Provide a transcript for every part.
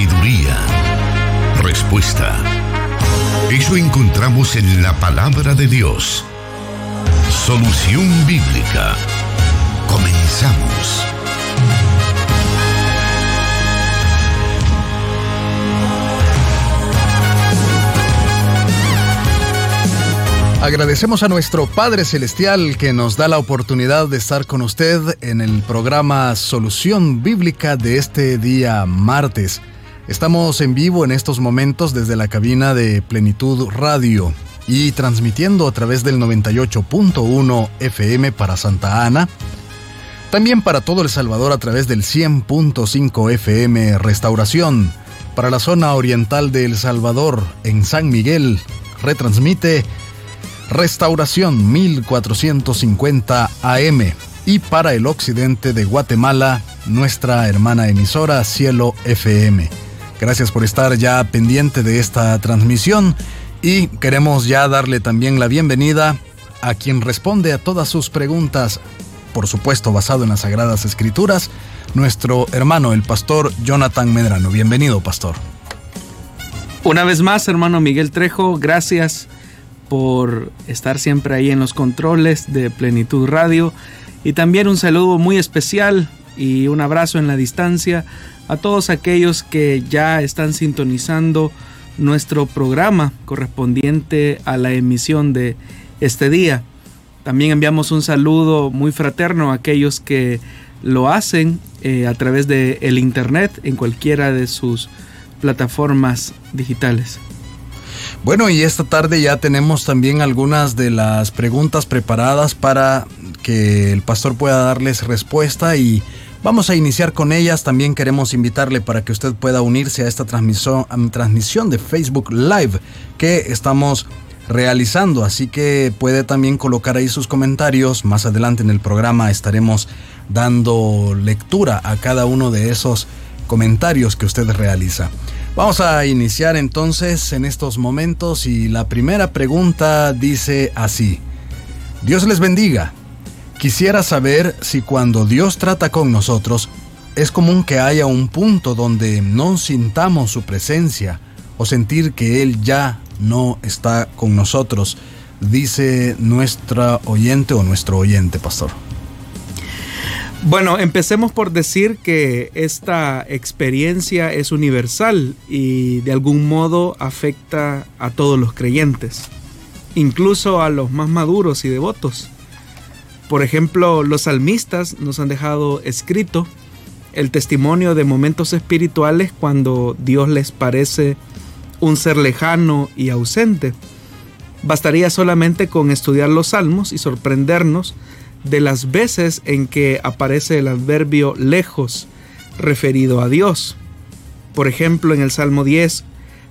sabiduría, respuesta. Eso encontramos en la palabra de Dios. Solución bíblica. Comenzamos. Agradecemos a nuestro Padre Celestial que nos da la oportunidad de estar con usted en el programa Solución Bíblica de este día martes. Estamos en vivo en estos momentos desde la cabina de Plenitud Radio y transmitiendo a través del 98.1 FM para Santa Ana, también para todo El Salvador a través del 100.5 FM Restauración, para la zona oriental de El Salvador en San Miguel, retransmite Restauración 1450 AM y para el occidente de Guatemala, nuestra hermana emisora Cielo FM. Gracias por estar ya pendiente de esta transmisión y queremos ya darle también la bienvenida a quien responde a todas sus preguntas, por supuesto basado en las Sagradas Escrituras, nuestro hermano el pastor Jonathan Medrano. Bienvenido, pastor. Una vez más, hermano Miguel Trejo, gracias por estar siempre ahí en los controles de Plenitud Radio. Y también un saludo muy especial y un abrazo en la distancia a todos aquellos que ya están sintonizando nuestro programa correspondiente a la emisión de este día. También enviamos un saludo muy fraterno a aquellos que lo hacen eh, a través de el internet en cualquiera de sus plataformas digitales. Bueno, y esta tarde ya tenemos también algunas de las preguntas preparadas para que el pastor pueda darles respuesta y vamos a iniciar con ellas. También queremos invitarle para que usted pueda unirse a esta transmisión, de Facebook Live que estamos realizando, así que puede también colocar ahí sus comentarios. Más adelante en el programa estaremos dando lectura a cada uno de esos comentarios que usted realiza. Vamos a iniciar entonces en estos momentos y la primera pregunta dice así. Dios les bendiga. Quisiera saber si cuando Dios trata con nosotros es común que haya un punto donde no sintamos su presencia o sentir que Él ya no está con nosotros, dice nuestra oyente o nuestro oyente, pastor. Bueno, empecemos por decir que esta experiencia es universal y de algún modo afecta a todos los creyentes, incluso a los más maduros y devotos. Por ejemplo, los salmistas nos han dejado escrito el testimonio de momentos espirituales cuando Dios les parece un ser lejano y ausente. Bastaría solamente con estudiar los salmos y sorprendernos de las veces en que aparece el adverbio lejos referido a Dios. Por ejemplo, en el Salmo 10,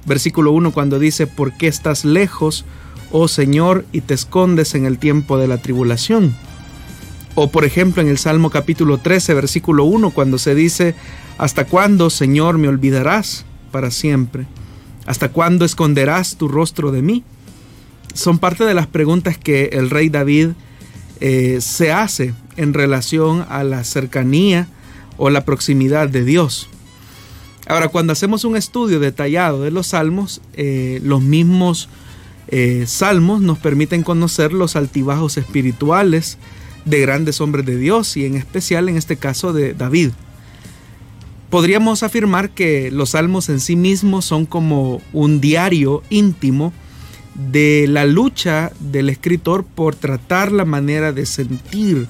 versículo 1, cuando dice, ¿por qué estás lejos, oh Señor, y te escondes en el tiempo de la tribulación? O por ejemplo, en el Salmo capítulo 13, versículo 1, cuando se dice, ¿hasta cuándo, Señor, me olvidarás para siempre? ¿Hasta cuándo esconderás tu rostro de mí? Son parte de las preguntas que el rey David eh, se hace en relación a la cercanía o la proximidad de Dios. Ahora, cuando hacemos un estudio detallado de los salmos, eh, los mismos eh, salmos nos permiten conocer los altibajos espirituales de grandes hombres de Dios y en especial en este caso de David. Podríamos afirmar que los salmos en sí mismos son como un diario íntimo de la lucha del escritor por tratar la manera de sentir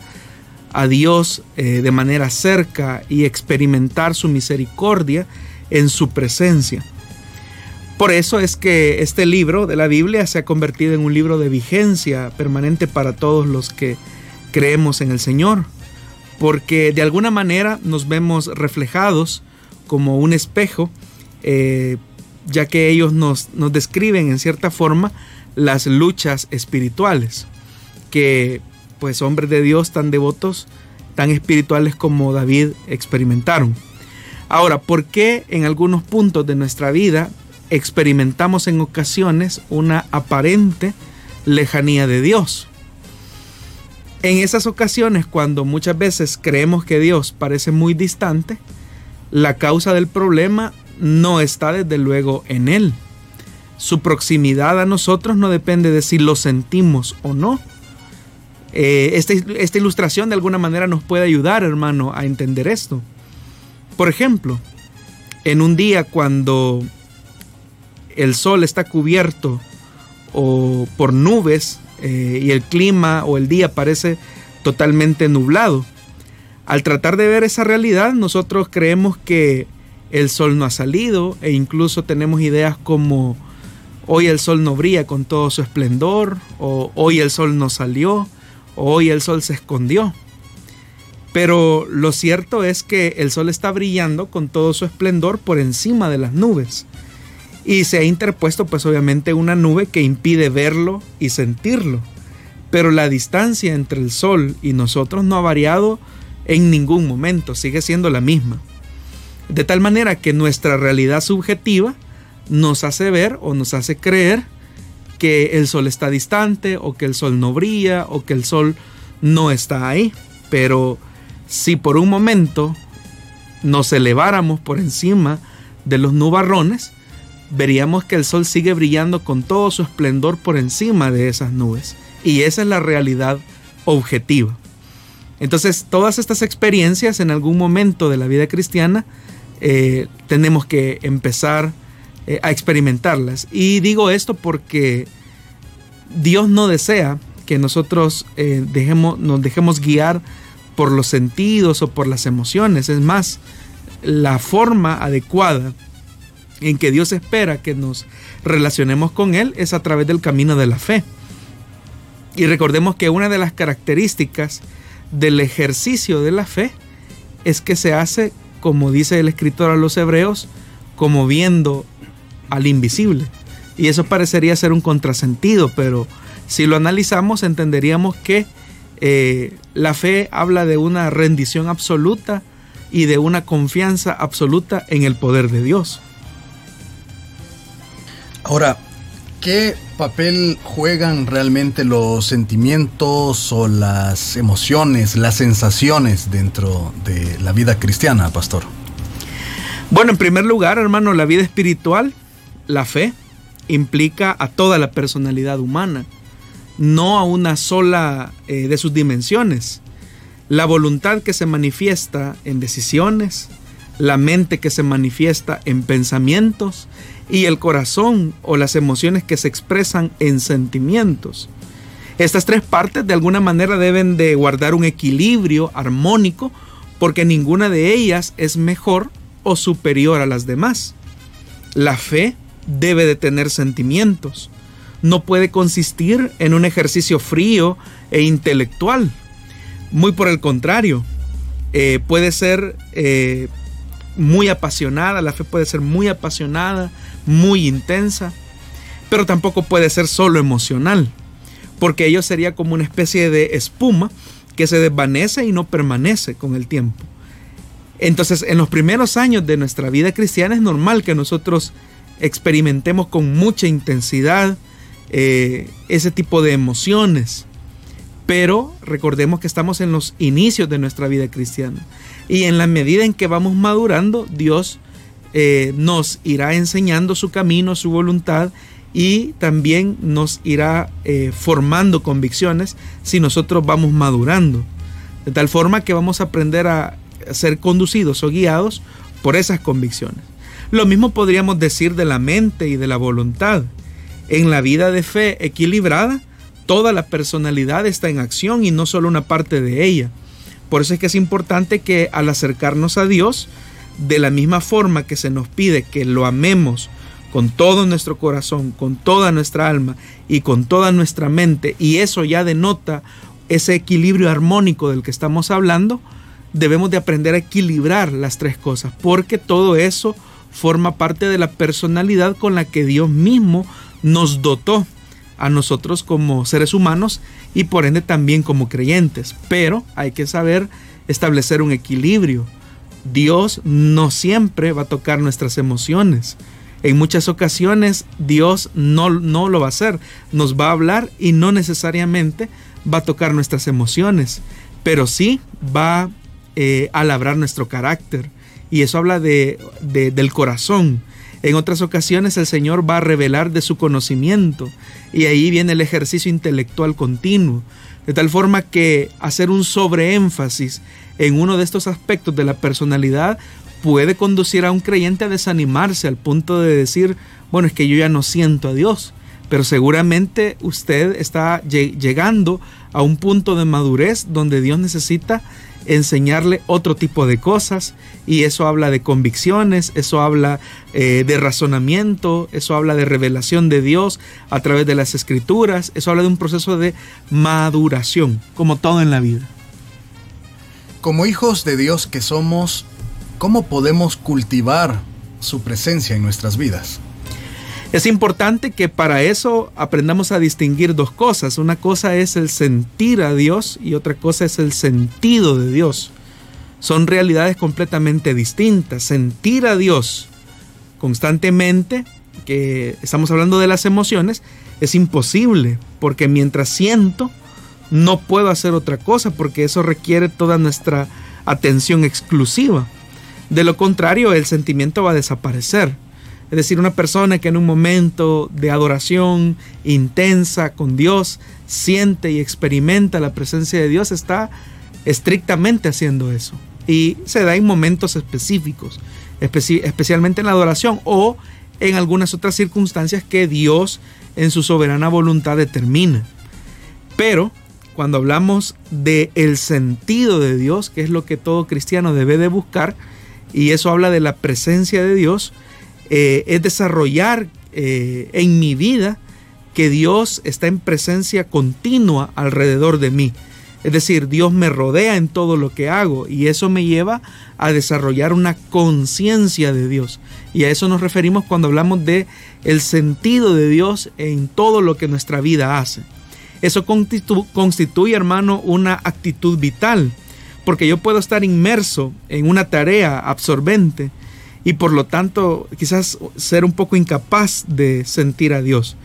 a Dios eh, de manera cerca y experimentar su misericordia en su presencia. Por eso es que este libro de la Biblia se ha convertido en un libro de vigencia permanente para todos los que creemos en el Señor, porque de alguna manera nos vemos reflejados como un espejo eh, ya que ellos nos, describen en cierta forma las luchas espirituales, que pues hombres de Dios tan devotos, tan espirituales como David experimentaron. Ahora, ¿por qué en algunos puntos de nuestra vida experimentamos en ocasiones una aparente lejanía de Dios? En esas ocasiones, cuando muchas veces creemos que Dios parece muy distante, la causa del problema no está desde luego en Él. Su proximidad a nosotros no depende de si lo sentimos o no. Eh, esta, esta ilustración de alguna manera nos puede ayudar, hermano, a entender esto. Por ejemplo, en un día cuando el sol está cubierto o por nubes eh, y el clima o el día parece totalmente nublado. Al tratar de ver esa realidad, nosotros creemos que el sol no ha salido e incluso tenemos ideas como hoy el sol no brilla con todo su esplendor o hoy el sol no salió o hoy el sol se escondió. Pero lo cierto es que el sol está brillando con todo su esplendor por encima de las nubes. Y se ha interpuesto pues obviamente una nube que impide verlo y sentirlo. Pero la distancia entre el sol y nosotros no ha variado en ningún momento, sigue siendo la misma. De tal manera que nuestra realidad subjetiva nos hace ver o nos hace creer que el sol está distante o que el sol no brilla o que el sol no está ahí. Pero si por un momento nos eleváramos por encima de los nubarrones, veríamos que el sol sigue brillando con todo su esplendor por encima de esas nubes. Y esa es la realidad objetiva. Entonces, todas estas experiencias en algún momento de la vida cristiana eh, tenemos que empezar eh, a experimentarlas. Y digo esto porque Dios no desea que nosotros eh, dejemos, nos dejemos guiar por los sentidos o por las emociones. Es más, la forma adecuada en que Dios espera que nos relacionemos con Él es a través del camino de la fe. Y recordemos que una de las características del ejercicio de la fe es que se hace, como dice el escritor a los hebreos, como viendo al invisible. Y eso parecería ser un contrasentido, pero si lo analizamos entenderíamos que eh, la fe habla de una rendición absoluta y de una confianza absoluta en el poder de Dios. Ahora, ¿qué papel juegan realmente los sentimientos o las emociones, las sensaciones dentro de la vida cristiana, pastor? Bueno, en primer lugar, hermano, la vida espiritual, la fe, implica a toda la personalidad humana no a una sola eh, de sus dimensiones. La voluntad que se manifiesta en decisiones, la mente que se manifiesta en pensamientos y el corazón o las emociones que se expresan en sentimientos. Estas tres partes de alguna manera deben de guardar un equilibrio armónico porque ninguna de ellas es mejor o superior a las demás. La fe debe de tener sentimientos, no puede consistir en un ejercicio frío e intelectual. Muy por el contrario, eh, puede ser eh, muy apasionada, la fe puede ser muy apasionada, muy intensa, pero tampoco puede ser solo emocional, porque ello sería como una especie de espuma que se desvanece y no permanece con el tiempo. Entonces, en los primeros años de nuestra vida cristiana es normal que nosotros experimentemos con mucha intensidad, eh, ese tipo de emociones. Pero recordemos que estamos en los inicios de nuestra vida cristiana. Y en la medida en que vamos madurando, Dios eh, nos irá enseñando su camino, su voluntad y también nos irá eh, formando convicciones si nosotros vamos madurando. De tal forma que vamos a aprender a ser conducidos o guiados por esas convicciones. Lo mismo podríamos decir de la mente y de la voluntad. En la vida de fe equilibrada, toda la personalidad está en acción y no solo una parte de ella. Por eso es que es importante que al acercarnos a Dios, de la misma forma que se nos pide que lo amemos con todo nuestro corazón, con toda nuestra alma y con toda nuestra mente, y eso ya denota ese equilibrio armónico del que estamos hablando, debemos de aprender a equilibrar las tres cosas, porque todo eso forma parte de la personalidad con la que Dios mismo nos dotó a nosotros como seres humanos y por ende también como creyentes. Pero hay que saber establecer un equilibrio. Dios no siempre va a tocar nuestras emociones. En muchas ocasiones Dios no, no lo va a hacer. Nos va a hablar y no necesariamente va a tocar nuestras emociones, pero sí va eh, a labrar nuestro carácter y eso habla de, del corazón. En otras ocasiones el Señor va a revelar de su conocimiento y ahí viene el ejercicio intelectual continuo. De tal forma que hacer un sobreénfasis en uno de estos aspectos de la personalidad puede conducir a un creyente a desanimarse al punto de decir, bueno, es que yo ya no siento a Dios. Pero seguramente usted está llegando a un punto de madurez donde Dios necesita enseñarle otro tipo de cosas y eso habla de convicciones, eso habla eh, de razonamiento, eso habla de revelación de Dios a través de las escrituras, eso habla de un proceso de maduración, como todo en la vida. Como hijos de Dios que somos, ¿cómo podemos cultivar su presencia en nuestras vidas? Es importante que para eso aprendamos a distinguir dos cosas. Una cosa es el sentir a Dios y otra cosa es el sentido de Dios. Son realidades completamente distintas. Sentir a Dios constantemente, que estamos hablando de las emociones, es imposible, porque mientras siento, no puedo hacer otra cosa, porque eso requiere toda nuestra atención exclusiva. De lo contrario, el sentimiento va a desaparecer. Es decir, una persona que en un momento de adoración intensa con Dios siente y experimenta la presencia de Dios está estrictamente haciendo eso. Y se da en momentos específicos, especialmente en la adoración o en algunas otras circunstancias que Dios en su soberana voluntad determina. Pero cuando hablamos de el sentido de Dios, que es lo que todo cristiano debe de buscar, y eso habla de la presencia de Dios, eh, es desarrollar eh, en mi vida que Dios está en presencia continua alrededor de mí. Es decir, Dios me rodea en todo lo que hago y eso me lleva a desarrollar una conciencia de Dios. Y a eso nos referimos cuando hablamos de el sentido de Dios en todo lo que nuestra vida hace. Eso constituye, hermano, una actitud vital, porque yo puedo estar inmerso en una tarea absorbente y por lo tanto quizás ser un poco incapaz de sentir a Dios.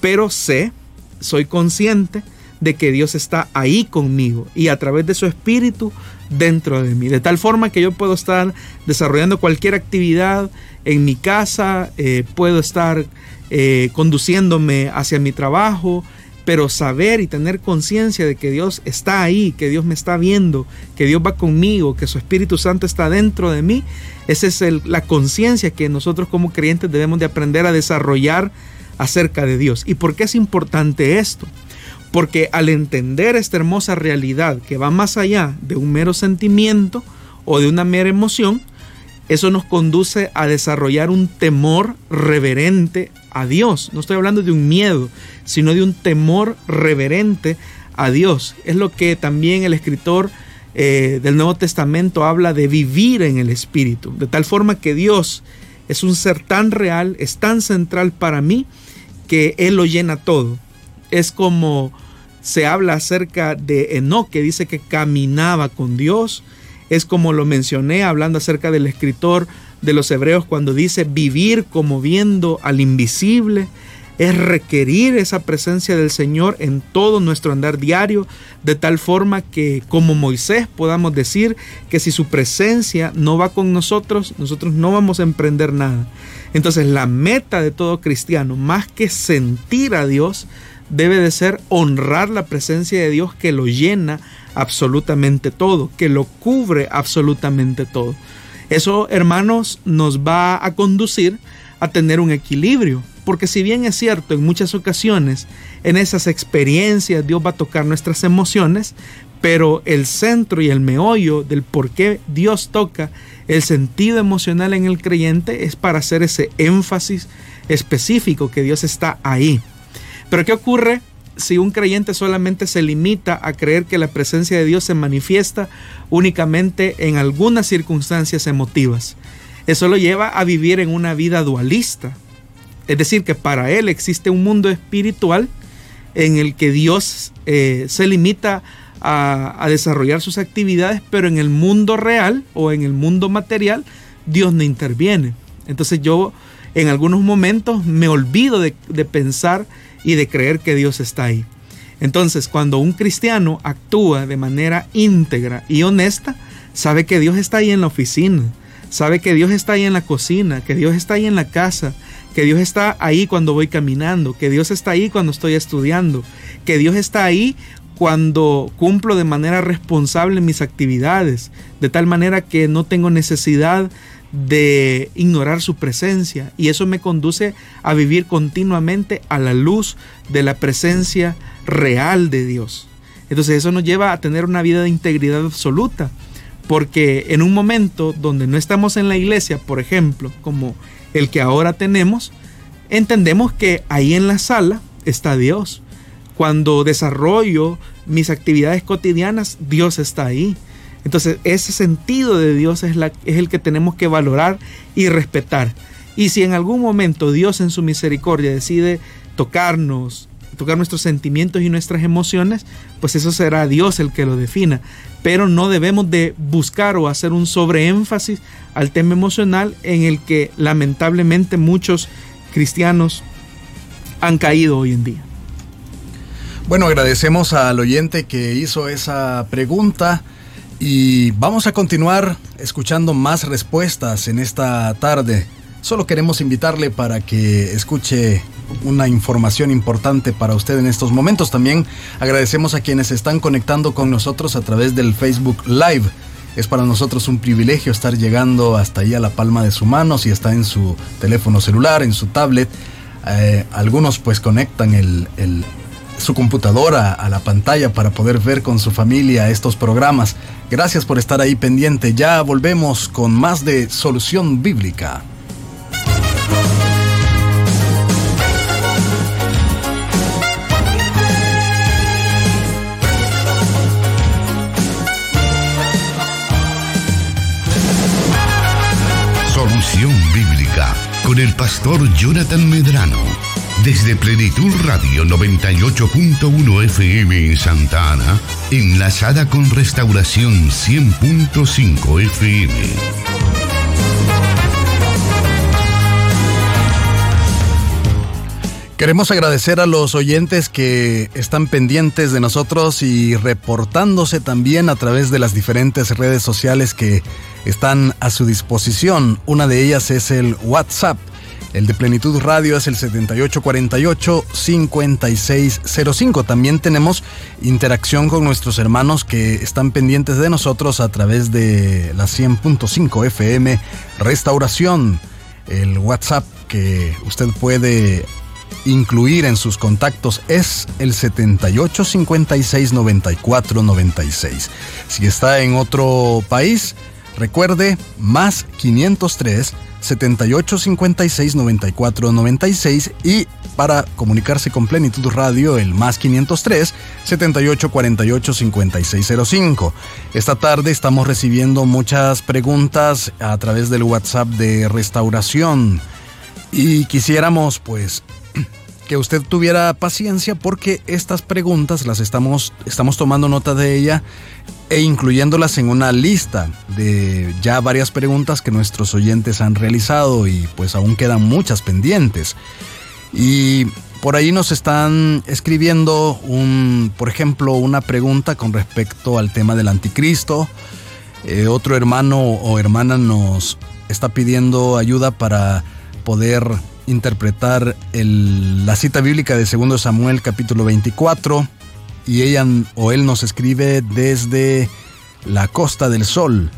Pero sé, soy consciente de que Dios está ahí conmigo y a través de su espíritu dentro de mí. De tal forma que yo puedo estar desarrollando cualquier actividad en mi casa, eh, puedo estar eh, conduciéndome hacia mi trabajo, pero saber y tener conciencia de que Dios está ahí, que Dios me está viendo, que Dios va conmigo, que su Espíritu Santo está dentro de mí, esa es la conciencia que nosotros como creyentes debemos de aprender a desarrollar acerca de Dios. ¿Y por qué es importante esto? Porque al entender esta hermosa realidad que va más allá de un mero sentimiento o de una mera emoción, eso nos conduce a desarrollar un temor reverente a Dios. No estoy hablando de un miedo, sino de un temor reverente a Dios. Es lo que también el escritor eh, del Nuevo Testamento habla de vivir en el Espíritu, de tal forma que Dios es un ser tan real, es tan central para mí, que Él lo llena todo. Es como se habla acerca de Enoch, que dice que caminaba con Dios. Es como lo mencioné hablando acerca del escritor de los hebreos cuando dice vivir como viendo al invisible, es requerir esa presencia del Señor en todo nuestro andar diario, de tal forma que como Moisés podamos decir que si su presencia no va con nosotros, nosotros no vamos a emprender nada. Entonces la meta de todo cristiano, más que sentir a Dios, debe de ser honrar la presencia de Dios que lo llena absolutamente todo, que lo cubre absolutamente todo. Eso, hermanos, nos va a conducir a tener un equilibrio. Porque si bien es cierto, en muchas ocasiones, en esas experiencias Dios va a tocar nuestras emociones, pero el centro y el meollo del por qué Dios toca el sentido emocional en el creyente es para hacer ese énfasis específico que Dios está ahí. Pero ¿qué ocurre si un creyente solamente se limita a creer que la presencia de Dios se manifiesta únicamente en algunas circunstancias emotivas. Eso lo lleva a vivir en una vida dualista. Es decir, que para él existe un mundo espiritual en el que Dios eh, se limita a, desarrollar sus actividades, pero en el mundo real o en el mundo material, Dios no interviene. Entonces yo en algunos momentos me olvido de pensar y de creer que Dios está ahí. Entonces, cuando un cristiano actúa de manera íntegra y honesta, sabe que Dios está ahí en la oficina, sabe que Dios está ahí en la cocina, que Dios está ahí en la casa, que Dios está ahí cuando voy caminando, que Dios está ahí cuando estoy estudiando, que Dios está ahí cuando cumplo de manera responsable mis actividades, de tal manera que no tengo necesidad de ignorar su presencia y eso me conduce a vivir continuamente a la luz de la presencia real de Dios. Entonces eso nos lleva a tener una vida de integridad absoluta, porque en un momento donde no estamos en la iglesia, por ejemplo, como el que ahora tenemos, entendemos que ahí en la sala está Dios. Cuando desarrollo mis actividades cotidianas, Dios está ahí. Entonces ese sentido de Dios es, la, es el que tenemos que valorar y respetar. Y si en algún momento Dios en su misericordia decide tocarnos, tocar nuestros sentimientos y nuestras emociones, pues eso será Dios el que lo defina. Pero no debemos de buscar o hacer un sobreénfasis al tema emocional en el que lamentablemente muchos cristianos han caído hoy en día. Bueno, agradecemos al oyente que hizo esa pregunta. Y vamos a continuar escuchando más respuestas en esta tarde. Solo queremos invitarle para que escuche una información importante para usted en estos momentos. También agradecemos a quienes están conectando con nosotros a través del Facebook Live. Es para nosotros un privilegio estar llegando hasta ahí a la palma de su mano, si está en su teléfono celular, en su tablet. Eh, algunos pues conectan el, su computadora a la pantalla para poder ver con su familia estos programas. Gracias por estar ahí pendiente. Ya volvemos con más de Solución Bíblica. Solución Bíblica con el pastor Jonathan Medrano desde Plenitud Radio 98.1 FM en Santa Ana, enlazada con Restauración 100.5 FM. Queremos agradecer a los oyentes que están pendientes de nosotros y reportándose también a través de las diferentes redes sociales que están a su disposición. Una de ellas es el WhatsApp el de Plenitud Radio es el 7848-5605. También tenemos interacción con nuestros hermanos que están pendientes de nosotros a través de la 100.5 FM Restauración. El WhatsApp que usted puede incluir en sus contactos es el 78569496. Si está en otro país, recuerde más 503 78 56 94 96 y para comunicarse con Plenitud Radio el más 503 78 48 56 05. Esta tarde estamos recibiendo muchas preguntas a través del WhatsApp de restauración y quisiéramos pues que usted tuviera paciencia porque estas preguntas las estamos, estamos tomando nota de ella e incluyéndolas en una lista de ya varias preguntas que nuestros oyentes han realizado y pues aún quedan muchas pendientes. Y por ahí nos están escribiendo un, por ejemplo, una pregunta con respecto al tema del anticristo. Eh, otro hermano o hermana nos está pidiendo ayuda para poder interpretar la cita bíblica de 2 Samuel capítulo 24 y ella o él nos escribe desde la Costa del Sol.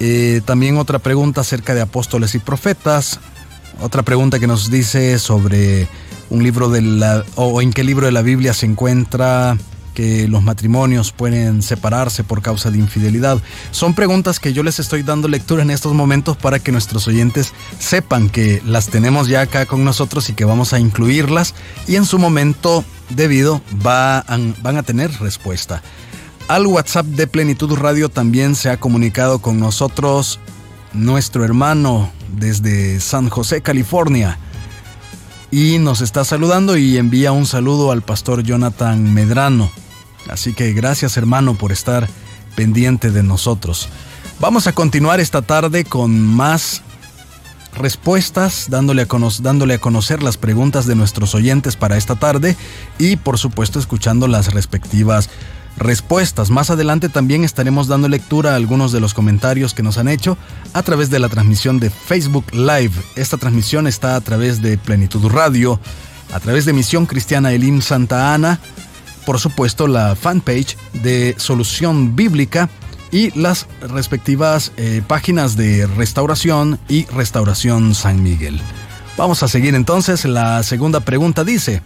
Eh, también otra pregunta acerca de apóstoles y profetas. Otra pregunta que nos dice sobre un libro de la o en qué libro de la Biblia se encuentra que los matrimonios pueden separarse por causa de infidelidad. Son preguntas que yo les estoy dando lectura en estos momentos para que nuestros oyentes sepan que las tenemos ya acá con nosotros y que vamos a incluirlas y en su momento debido van a tener respuesta. Al WhatsApp de Plenitud Radio también se ha comunicado con nosotros nuestro hermano desde San José, California y nos está saludando y envía un saludo al pastor Jonathan Medrano. Así que gracias hermano por estar pendiente de nosotros. Vamos a continuar esta tarde con más respuestas, dándole a, dándole a, conocer las preguntas de nuestros oyentes para esta tarde y por supuesto escuchando las respectivas respuestas. Más adelante también estaremos dando lectura a algunos de los comentarios que nos han hecho a través de la transmisión de Facebook Live. Esta transmisión está a través de Plenitud Radio, a través de Misión Cristiana Elim Santa Ana, por supuesto la fanpage de Solución Bíblica y las respectivas eh, páginas de Restauración y Restauración San Miguel. Vamos a seguir entonces. La segunda pregunta dice,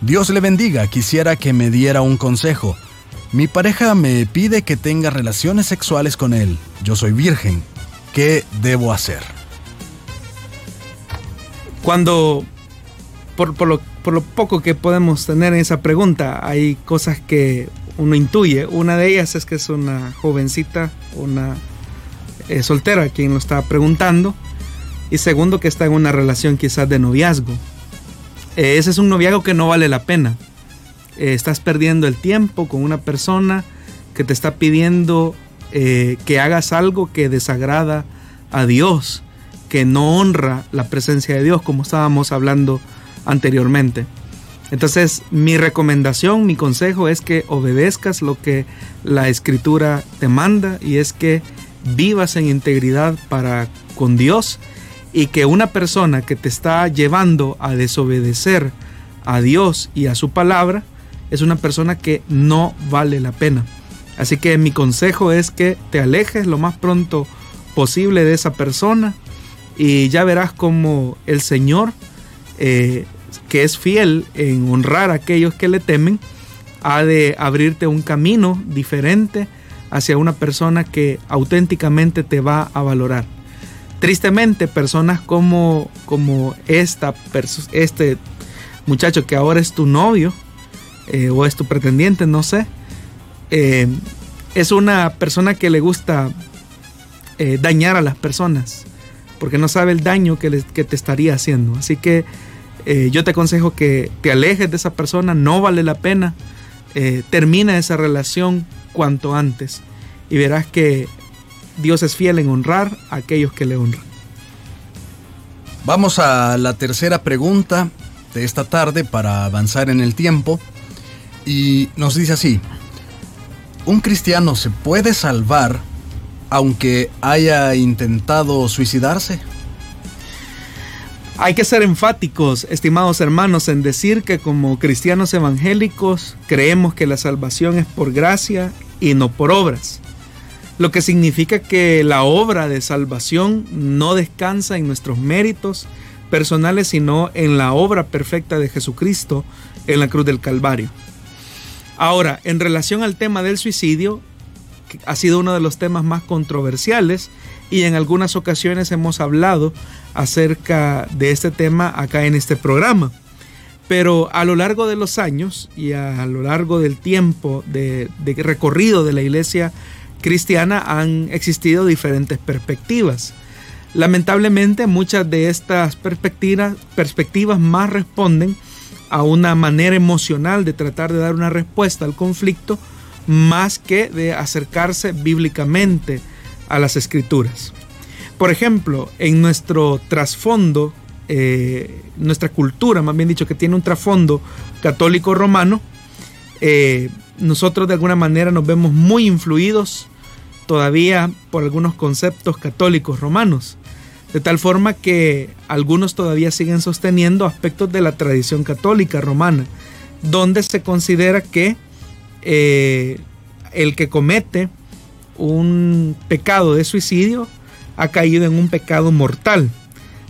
Dios le bendiga, quisiera que me diera un consejo. Mi pareja me pide que tenga relaciones sexuales con él. Yo soy virgen. ¿Qué debo hacer? Cuando, por, lo, por lo poco que podemos tener en esa pregunta, hay cosas que uno intuye. Una de ellas es que es una jovencita, una eh, soltera quien lo está preguntando. Y segundo, que está en una relación quizás de noviazgo. Eh, ese es un noviazgo que no vale la pena. Eh, estás perdiendo el tiempo con una persona que te está pidiendo que hagas algo que desagrada a Dios, que no honra la presencia de Dios, como estábamos hablando anteriormente. Entonces, mi recomendación, mi consejo es que obedezcas lo que la escritura te manda y es que vivas en integridad para con Dios y que una persona que te está llevando a desobedecer a Dios y a su palabra es una persona que no vale la pena. Así que mi consejo es que te alejes lo más pronto posible de esa persona y ya verás como el Señor eh, que es fiel en honrar a aquellos que le temen, ha de abrirte un camino diferente hacia una persona que auténticamente te va a valorar. Tristemente, personas como, como esta, este muchacho que ahora es tu novio eh, o es tu pretendiente, no sé, eh, es una persona que le gusta eh, dañar a las personas porque no sabe el daño que, que te estaría haciendo. Así que eh, yo te aconsejo que te alejes de esa persona, no vale la pena. Eh, termina esa relación cuanto antes y verás que Dios es fiel en honrar a aquellos que le honran. Vamos a la tercera pregunta de esta tarde para avanzar en el tiempo y nos dice así, ¿un cristiano se puede salvar aunque haya intentado suicidarse? Hay que ser enfáticos, estimados hermanos, en decir que como cristianos evangélicos creemos que la salvación es por gracia y no por obras. Lo que significa que la obra de salvación no descansa en nuestros méritos personales, sino en la obra perfecta de Jesucristo en la cruz del Calvario. Ahora, en relación al tema del suicidio, ha sido uno de los temas más controversiales y en algunas ocasiones hemos hablado acerca de este tema acá en este programa. Pero a lo largo de los años y a lo largo del tiempo de, recorrido de la iglesia cristiana han existido diferentes perspectivas. Lamentablemente muchas de estas perspectivas, perspectivas más responden a una manera emocional de tratar de dar una respuesta al conflicto más que de acercarse bíblicamente a las escrituras. Por ejemplo, en nuestro trasfondo, eh, nuestra cultura, más bien dicho, que tiene un trasfondo católico romano, eh, nosotros de alguna manera nos vemos muy influidos todavía por algunos conceptos católicos romanos, de tal forma que algunos todavía siguen sosteniendo aspectos de la tradición católica romana, donde se considera que eh, el que comete un pecado de suicidio ha caído en un pecado mortal.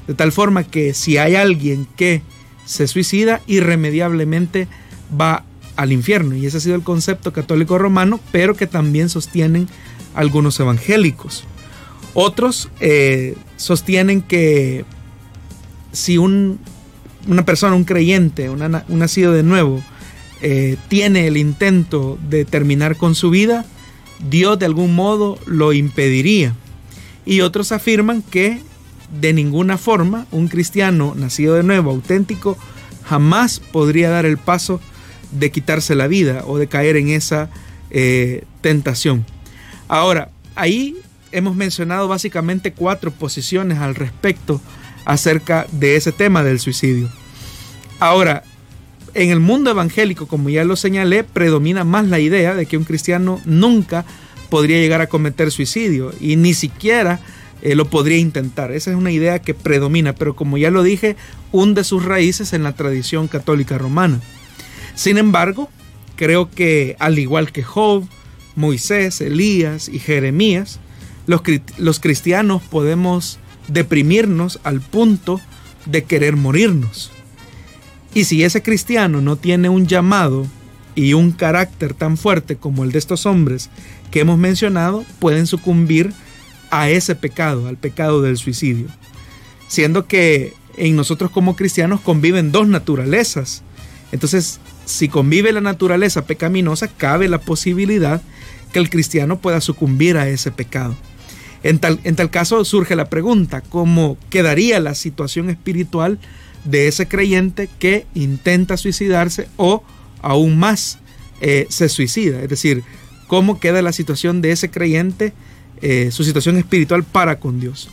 De tal forma que si hay alguien que se suicida, irremediablemente va al infierno. Y ese ha sido el concepto católico romano, pero que también sostienen algunos evangélicos. Otros eh, sostienen que si un, una persona, un creyente, un nacido de nuevo, eh, tiene el intento de terminar con su vida, Dios de algún modo lo impediría. Y otros afirman que de ninguna forma un cristiano nacido de nuevo, auténtico, jamás podría dar el paso de quitarse la vida o de caer en esa eh, tentación. Ahora, ahí hemos mencionado básicamente cuatro posiciones al respecto acerca de ese tema del suicidio. Ahora, en el mundo evangélico, como ya lo señalé, predomina más la idea de que un cristiano nunca podría llegar a cometer suicidio y ni siquiera eh, lo podría intentar. Esa es una idea que predomina, pero como ya lo dije, hunde sus raíces en la tradición católica romana. Sin embargo, creo que al igual que Job, Moisés, Elías y Jeremías, los, los cristianos podemos deprimirnos al punto de querer morirnos. Y si ese cristiano no tiene un llamado y un carácter tan fuerte como el de estos hombres que hemos mencionado, pueden sucumbir a ese pecado, al pecado del suicidio. Siendo que en nosotros como cristianos conviven dos naturalezas. Entonces, si convive la naturaleza pecaminosa, cabe la posibilidad que el cristiano pueda sucumbir a ese pecado. En tal, en tal caso surge la pregunta, ¿cómo quedaría la situación espiritual de ese creyente que intenta suicidarse o aún más eh, se suicida? Es decir, ¿cómo queda la situación de ese creyente, eh, su situación espiritual para con Dios?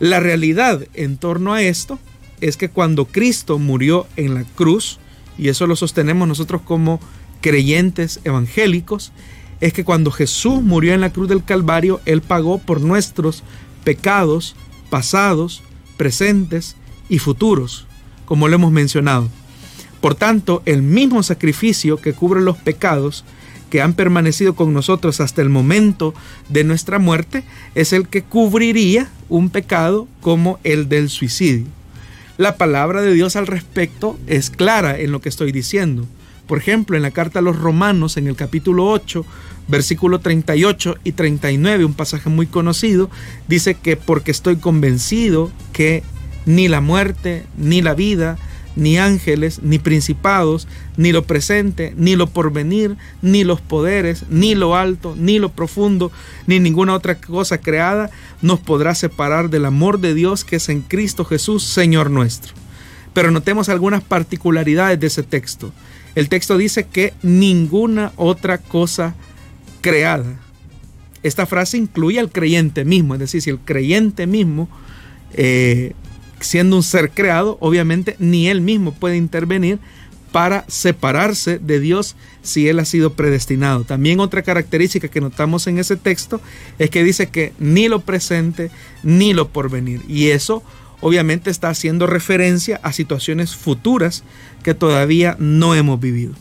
La realidad en torno a esto es que cuando Cristo murió en la cruz, y eso lo sostenemos nosotros como creyentes evangélicos, es que cuando Jesús murió en la cruz del Calvario, Él pagó por nuestros pecados pasados, presentes y futuros, como lo hemos mencionado. Por tanto, el mismo sacrificio que cubre los pecados que han permanecido con nosotros hasta el momento de nuestra muerte es el que cubriría un pecado como el del suicidio. La palabra de Dios al respecto es clara en lo que estoy diciendo. Por ejemplo, en la carta a los romanos, en el capítulo 8, versículo 38 y 39, un pasaje muy conocido, dice que porque estoy convencido que ni la muerte, ni la vida, ni ángeles, ni principados, ni lo presente, ni lo porvenir, ni los poderes, ni lo alto, ni lo profundo, ni ninguna otra cosa creada nos podrá separar del amor de Dios que es en Cristo Jesús, Señor nuestro. Pero notemos algunas particularidades de ese texto. El texto dice que ninguna otra cosa creada. Esta frase incluye al creyente mismo, es decir, si el creyente mismo, eh, siendo un ser creado, obviamente ni él mismo puede intervenir para separarse de Dios si él ha sido predestinado. También otra característica que notamos en ese texto es que dice que ni lo presente ni lo porvenir. Y eso obviamente está haciendo referencia a situaciones futuras que todavía no hemos vivido.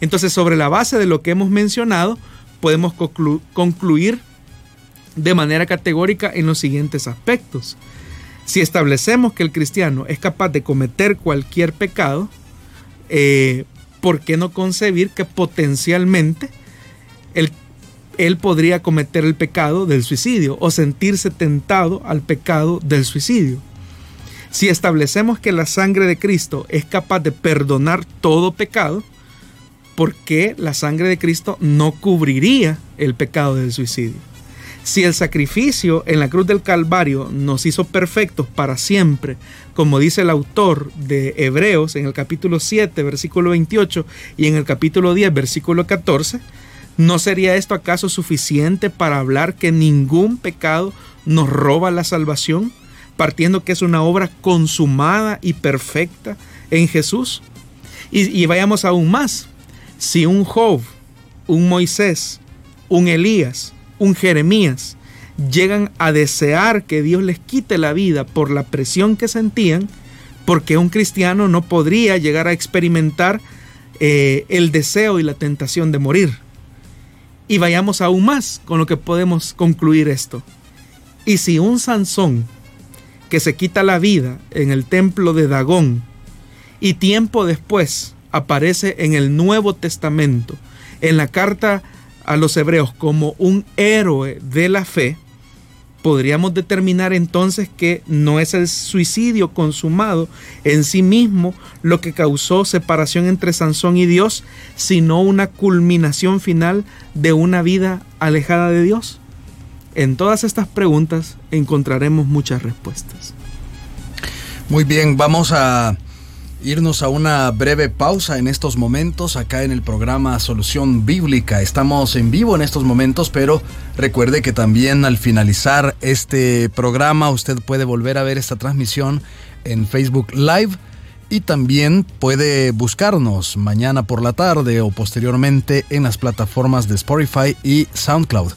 Entonces, sobre la base de lo que hemos mencionado, podemos concluir de manera categórica en los siguientes aspectos. Si establecemos que el cristiano es capaz de cometer cualquier pecado, eh, ¿por qué no concebir que potencialmente él, él podría cometer el pecado del suicidio o sentirse tentado al pecado del suicidio? Si establecemos que la sangre de Cristo es capaz de perdonar todo pecado, ¿por qué la sangre de Cristo no cubriría el pecado del suicidio? Si el sacrificio en la cruz del Calvario nos hizo perfectos para siempre, como dice el autor de Hebreos en el capítulo 7, versículo 28 y en el capítulo 10, versículo 14, ¿no sería esto acaso suficiente para hablar que ningún pecado nos roba la salvación? partiendo que es una obra consumada y perfecta en Jesús. Y, vayamos aún más. Si un Job, un Moisés, un Elías, un Jeremías llegan a desear que Dios les quite la vida por la presión que sentían, porque un cristiano no podría llegar a experimentar eh, el deseo y la tentación de morir. Y vayamos aún más con lo que podemos concluir esto. Y si un Sansón que se quita la vida en el templo de Dagón y tiempo después aparece en el Nuevo Testamento, en la carta a los hebreos como un héroe de la fe, podríamos determinar entonces que no es el suicidio consumado en sí mismo lo que causó separación entre Sansón y Dios, sino una culminación final de una vida alejada de Dios. En todas estas preguntas encontraremos muchas respuestas. Muy bien, vamos a irnos a una breve pausa en estos momentos acá en el programa Solución Bíblica. Estamos en vivo en estos momentos, pero recuerde que también al finalizar este programa usted puede volver a ver esta transmisión en Facebook Live y también puede buscarnos mañana por la tarde o posteriormente en las plataformas de Spotify y SoundCloud.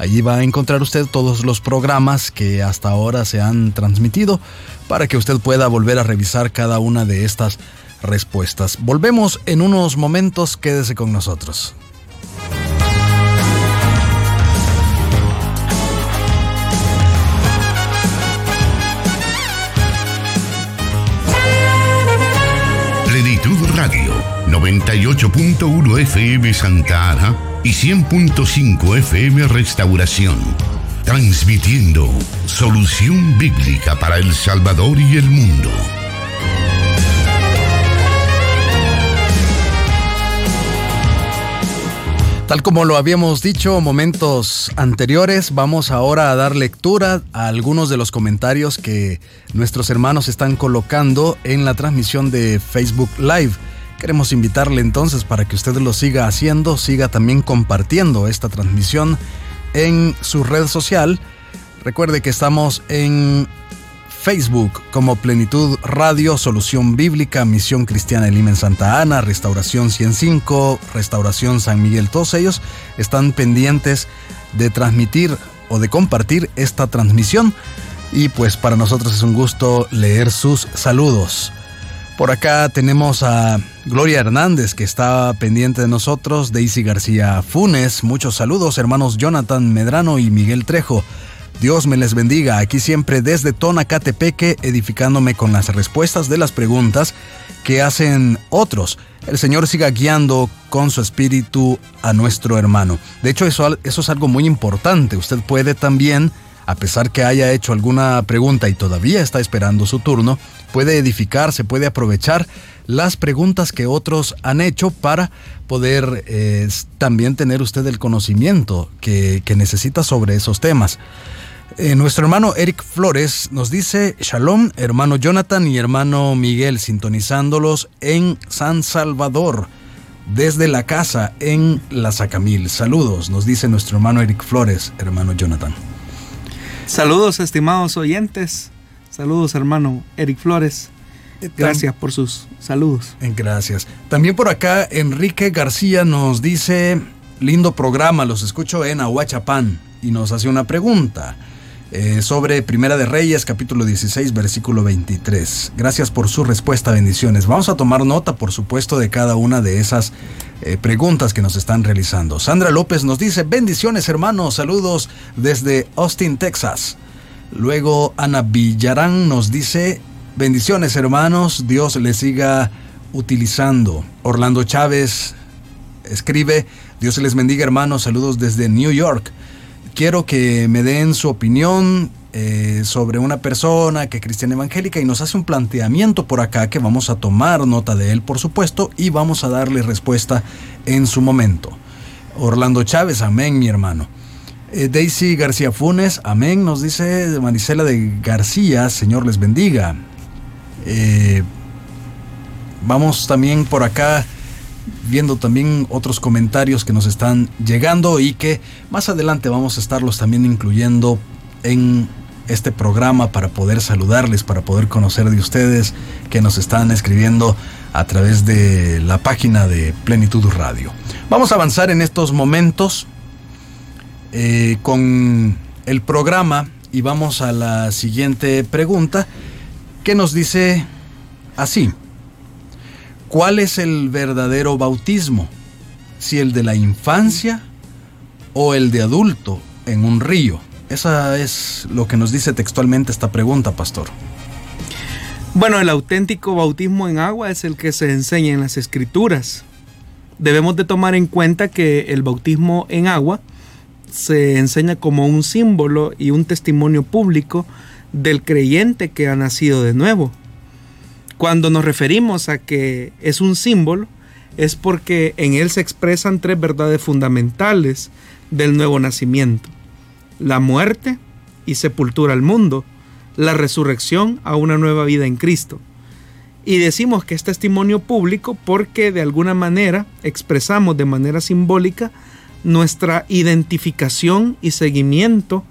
Allí va a encontrar usted todos los programas que hasta ahora se han transmitido para que usted pueda volver a revisar cada una de estas respuestas. Volvemos en unos momentos, quédese con nosotros. 98.1 FM Santa Ana y 100.5 FM Restauración. Transmitiendo solución bíblica para El Salvador y el mundo. Tal como lo habíamos dicho momentos anteriores, vamos ahora a dar lectura a algunos de los comentarios que nuestros hermanos están colocando en la transmisión de Facebook Live. Queremos invitarle entonces para que usted lo siga haciendo, siga también compartiendo esta transmisión en su red social. Recuerde que estamos en Facebook como Plenitud Radio, Solución Bíblica, Misión Cristiana de Lima en Santa Ana, Restauración 105, Restauración San Miguel, todos ellos están pendientes de transmitir o de compartir esta transmisión y pues para nosotros es un gusto leer sus saludos. Por acá tenemos a Gloria Hernández que está pendiente de nosotros, Daisy García Funes, muchos saludos hermanos Jonathan Medrano y Miguel Trejo. Dios me les bendiga, aquí siempre desde Tonacatepeque, edificándome con las respuestas de las preguntas que hacen otros. El Señor siga guiando con su espíritu a nuestro hermano. De hecho, eso, eso es algo muy importante. Usted puede también, a pesar que haya hecho alguna pregunta y todavía está esperando su turno, puede edificarse, puede aprovechar las preguntas que otros han hecho para poder eh, también tener usted el conocimiento que, necesita sobre esos temas. Eh, nuestro hermano Eric Flores nos dice, Shalom, hermano Jonathan y hermano Miguel, sintonizándolos en San Salvador, desde la casa en La Sacamil. Saludos, nos dice nuestro hermano Eric Flores, hermano Jonathan. Saludos, estimados oyentes. Saludos, hermano Eric Flores. Eh, Gracias por sus saludos. Eh, gracias. También por acá, Enrique García nos dice, lindo programa, los escucho en Ahuachapán, y nos hace una pregunta. Eh, sobre Primera de Reyes, capítulo 16, versículo 23. Gracias por su respuesta, bendiciones. Vamos a tomar nota, por supuesto, de cada una de esas eh, preguntas que nos están realizando. Sandra López nos dice, bendiciones hermanos, saludos desde Austin, Texas. Luego Ana Villarán nos dice, bendiciones hermanos, Dios les siga utilizando. Orlando Chávez escribe, Dios les bendiga hermanos, saludos desde New York quiero que me den su opinión eh, sobre una persona que es cristiana evangélica y nos hace un planteamiento por acá que vamos a tomar nota de él, por supuesto, y vamos a darle respuesta en su momento. Orlando Chávez, amén, mi hermano. Eh, Daisy García Funes, amén, nos dice Marisela de García, Señor les bendiga. Eh, vamos también por acá viendo también otros comentarios que nos están llegando y que más adelante vamos a estarlos también incluyendo en este programa para poder saludarles, para poder conocer de ustedes que nos están escribiendo a través de la página de Plenitud Radio. Vamos a avanzar en estos momentos eh, con el programa y vamos a la siguiente pregunta que nos dice así. ¿Cuál es el verdadero bautismo? ¿Si el de la infancia o el de adulto en un río? Esa es lo que nos dice textualmente esta pregunta, pastor. Bueno, el auténtico bautismo en agua es el que se enseña en las escrituras. Debemos de tomar en cuenta que el bautismo en agua se enseña como un símbolo y un testimonio público del creyente que ha nacido de nuevo. Cuando nos referimos a que es un símbolo, es porque en él se expresan tres verdades fundamentales del nuevo nacimiento. La muerte y sepultura al mundo, la resurrección a una nueva vida en Cristo. Y decimos que es testimonio público porque de alguna manera expresamos de manera simbólica nuestra identificación y seguimiento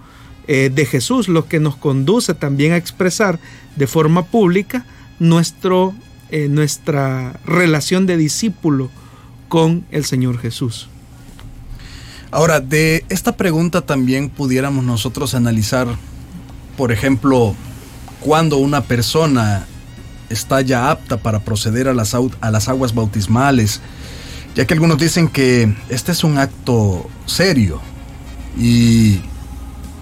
eh, de Jesús, lo que nos conduce también a expresar de forma pública nuestro eh, nuestra relación de discípulo con el Señor Jesús. Ahora, de esta pregunta también pudiéramos nosotros analizar, por ejemplo, cuando una persona está ya apta para proceder a las, a las aguas bautismales, ya que algunos dicen que este es un acto serio y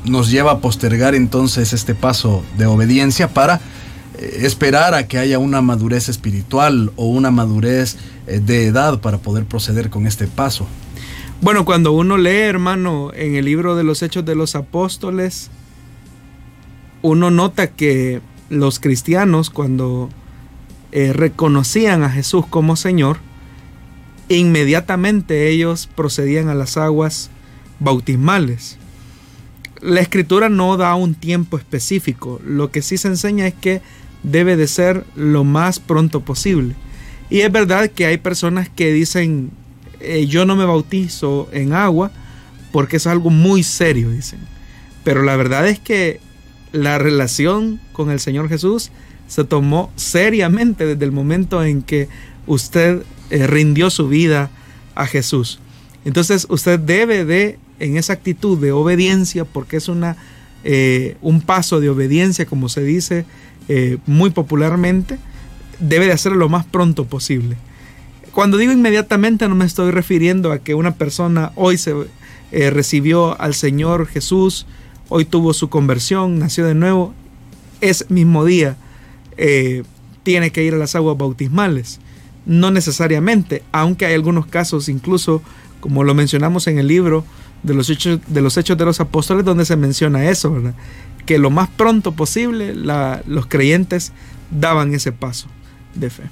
nos lleva a postergar entonces este paso de obediencia para esperar a que haya una madurez espiritual o una madurez eh, de edad para poder proceder con este paso. Bueno, cuando uno lee, hermano, en el libro de los Hechos de los Apóstoles, uno nota que los cristianos, cuando eh, reconocían a Jesús como Señor, inmediatamente ellos procedían a las aguas bautismales. La escritura no da un tiempo específico, lo que sí se enseña es que debe de ser lo más pronto posible. Y es verdad que hay personas que dicen, eh, yo no me bautizo en agua porque es algo muy serio, dicen. Pero la verdad es que la relación con el Señor Jesús se tomó seriamente desde el momento en que usted eh, rindió su vida a Jesús. Entonces usted debe de, en esa actitud de obediencia, porque es una, eh, un paso de obediencia, como se dice muy popularmente, debe de hacerlo lo más pronto posible. Cuando digo inmediatamente no me estoy refiriendo a que una persona hoy se eh, recibió al Señor Jesús, hoy tuvo su conversión, nació de nuevo, ese mismo día eh, tiene que ir a las aguas bautismales. No necesariamente, aunque hay algunos casos, incluso como lo mencionamos en el libro de los Hechos de los, hechos de los Apóstoles, donde se menciona eso, que lo más pronto posible los creyentes daban ese paso de fe.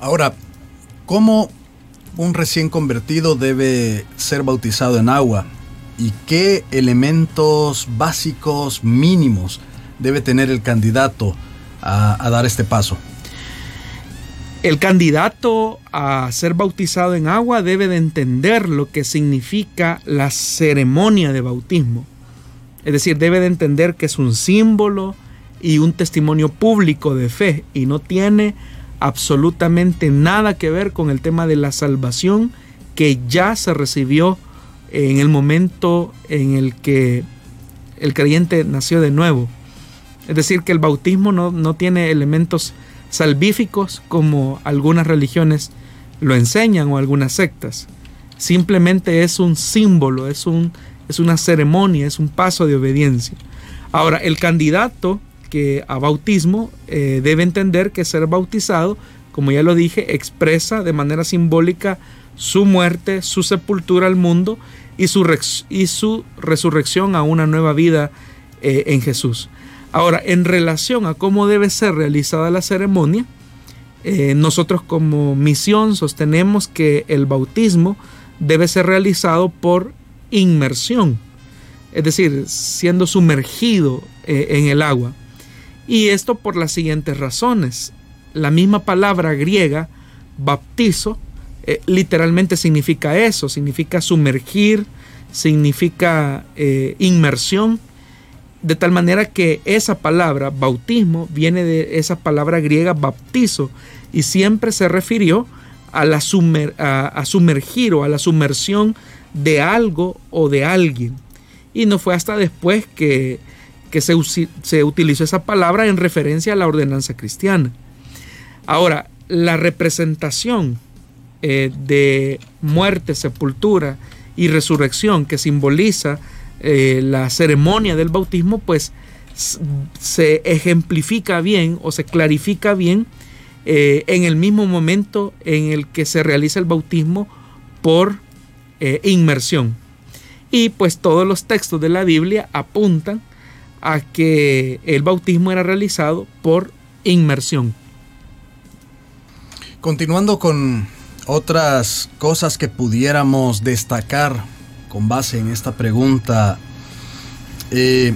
Ahora, ¿cómo un recién convertido debe ser bautizado en agua? ¿Y qué elementos básicos mínimos debe tener el candidato a, dar este paso? El candidato a ser bautizado en agua debe de entender lo que significa la ceremonia de bautismo. Es decir, debe de entender que es un símbolo y un testimonio público de fe y no tiene absolutamente nada que ver con el tema de la salvación que ya se recibió en el momento en el que el creyente nació de nuevo. Es decir, que el bautismo no, no tiene elementos salvíficos como algunas religiones lo enseñan o algunas sectas. Simplemente es un símbolo, es, un, es una ceremonia, es un paso de obediencia. Ahora, el candidato que a bautismo eh, debe entender que ser bautizado, como ya lo dije, expresa de manera simbólica su muerte, su sepultura al mundo y su, resurrección a una nueva vida eh, en Jesús. Ahora, en relación a cómo debe ser realizada la ceremonia, eh, nosotros como misión sostenemos que el bautismo debe ser realizado por inmersión, es decir, siendo sumergido en el agua. Y esto por las siguientes razones. La misma palabra griega, baptizo, eh, literalmente significa eso, significa sumergir, significa eh, inmersión, de tal manera que esa palabra, bautismo, viene de esa palabra griega baptizo y siempre se refirió a, la a sumergir o a la sumersión de algo o de alguien. Y no fue hasta después que que se, se utilizó esa palabra en referencia a la ordenanza cristiana. Ahora, la representación eh, de muerte, sepultura y resurrección que simboliza eh, la ceremonia del bautismo, pues se ejemplifica bien o se clarifica bien eh, en el mismo momento en el que se realiza el bautismo por inmersión. Y pues todos los textos de la Biblia apuntan a que el bautismo era realizado por inmersión. Continuando con otras cosas que pudiéramos destacar con base en esta pregunta, eh,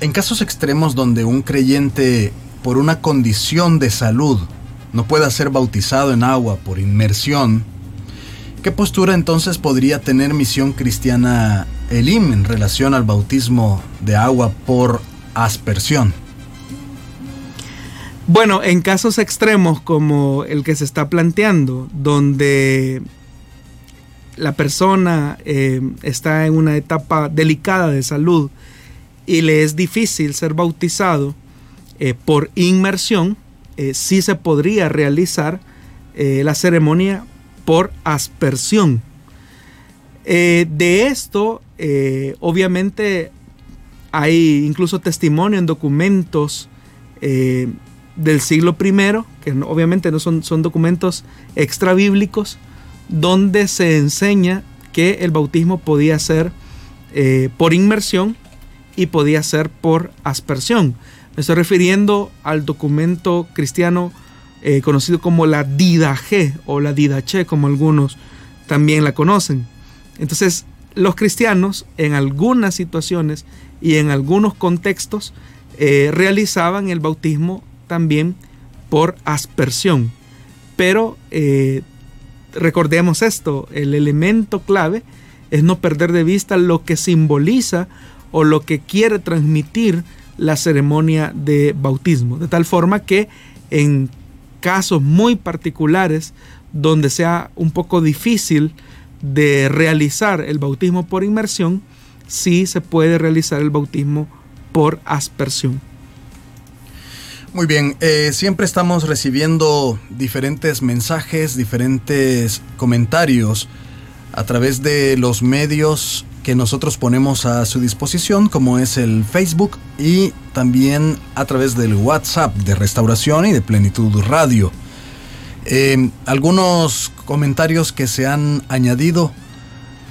en casos extremos donde un creyente por una condición de salud no pueda ser bautizado en agua por inmersión, ¿qué postura entonces podría tener misión cristiana Elim en relación al bautismo de agua por aspersión? Bueno, en casos extremos como el que se está planteando, donde la persona eh, está en una etapa delicada de salud y le es difícil ser bautizado eh, por inmersión, eh, sí se podría realizar la ceremonia por aspersión. de esto, obviamente, hay incluso testimonio en documentos del siglo I, que obviamente no son, son documentos extrabíblicos, donde se enseña que el bautismo podía ser eh, por inmersión y podía ser por aspersión. Me estoy refiriendo al documento cristiano eh, conocido como la Didache o la Didache, como algunos también la conocen. Entonces, los cristianos en algunas situaciones y en algunos contextos eh, realizaban el bautismo también por aspersión. Pero eh, recordemos esto, el elemento clave es no perder de vista lo que simboliza o lo que quiere transmitir la ceremonia de bautismo. De tal forma que en casos muy particulares donde sea un poco difícil de realizar el bautismo por inmersión, sí se puede realizar el bautismo por aspersión. Muy bien, eh, siempre estamos recibiendo diferentes mensajes, diferentes comentarios a través de los medios que nosotros ponemos a su disposición, como es el Facebook y también a través del WhatsApp de Restauración y de Plenitud Radio. Eh, algunos comentarios que se han añadido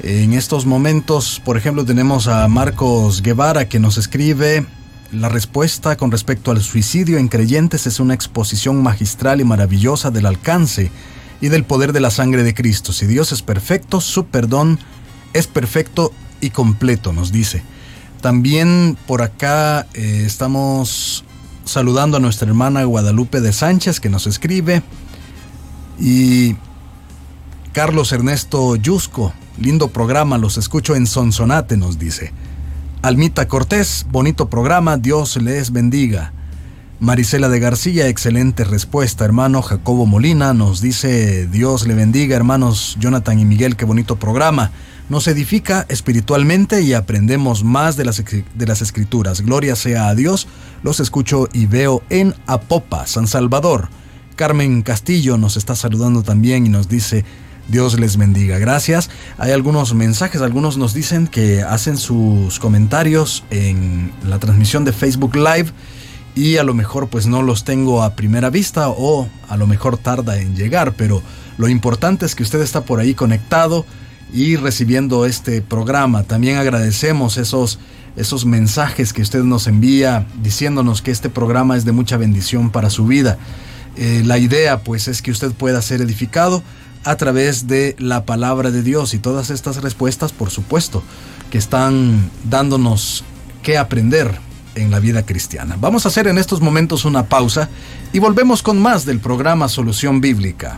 en estos momentos, por ejemplo, tenemos a Marcos Guevara que nos escribe, la respuesta con respecto al suicidio en creyentes es una exposición magistral y maravillosa del alcance y del poder de la sangre de Cristo. Si Dios es perfecto, su perdón es perfecto y completo, nos dice. También por acá eh, estamos saludando a nuestra hermana Guadalupe de Sánchez que nos escribe. Y Carlos Ernesto Yusco, lindo programa, los escucho en Sonsonate, nos dice. Almita Cortés, bonito programa, Dios les bendiga. Marisela de García, excelente respuesta, hermano. Jacobo Molina nos dice, Dios le bendiga, hermanos Jonathan y Miguel, qué bonito programa. Nos edifica espiritualmente y aprendemos más de las, de las escrituras. Gloria sea a Dios. Los escucho y veo en Apopa, San Salvador. Carmen Castillo nos está saludando también y nos dice, Dios les bendiga. Gracias. Hay algunos mensajes, algunos nos dicen que hacen sus comentarios en la transmisión de Facebook Live y a lo mejor pues no los tengo a primera vista o a lo mejor tarda en llegar, pero lo importante es que usted está por ahí conectado y recibiendo este programa. También agradecemos esos esos mensajes que usted nos envía diciéndonos que este programa es de mucha bendición para su vida. Eh, la idea pues es que usted pueda ser edificado a través de la palabra de Dios y todas estas respuestas, por supuesto, que están dándonos qué aprender en la vida cristiana. Vamos a hacer en estos momentos una pausa y volvemos con más del programa Solución Bíblica.